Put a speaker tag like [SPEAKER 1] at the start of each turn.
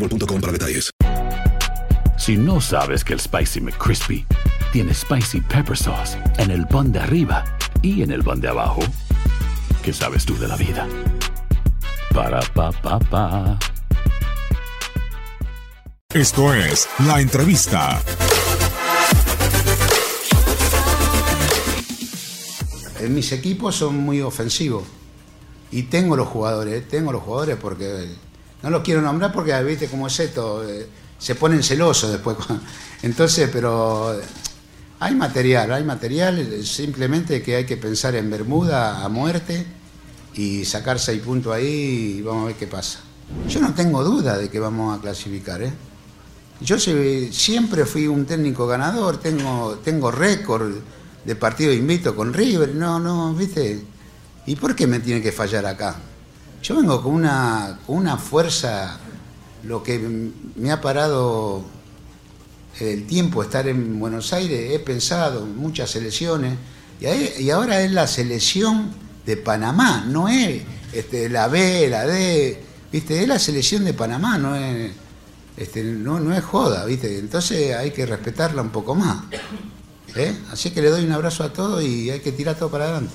[SPEAKER 1] boostmobile.com para detalles.
[SPEAKER 2] Si no sabes que el Spicy McCrispy tiene Spicy Pepper Sauce en el pan de arriba y en el pan de abajo, ¿qué sabes tú de la vida? Para, pa, pa, pa.
[SPEAKER 3] Esto es la entrevista.
[SPEAKER 4] En mis equipos son muy ofensivos. Y tengo los jugadores, tengo los jugadores porque no los quiero nombrar porque viste cómo es esto, eh, se ponen celosos después. Entonces, pero hay material, hay material, simplemente que hay que pensar en Bermuda a muerte y sacar seis puntos ahí y vamos a ver qué pasa. Yo no tengo duda de que vamos a clasificar, ¿eh? Yo siempre fui un técnico ganador, tengo, tengo récord de partido invito con River, no, no, ¿viste? ¿Y por qué me tiene que fallar acá? Yo vengo con una, con una fuerza, lo que me ha parado el tiempo estar en Buenos Aires, he pensado en muchas selecciones, y, ahí- y ahora es la selección de Panamá, no es este, la B, la D, ¿viste? Es la selección de Panamá, no es, este, no, no es joda, ¿viste? Entonces hay que respetarla un poco más. ¿eh? Así que le doy un abrazo a todos y hay que tirar todo para adelante.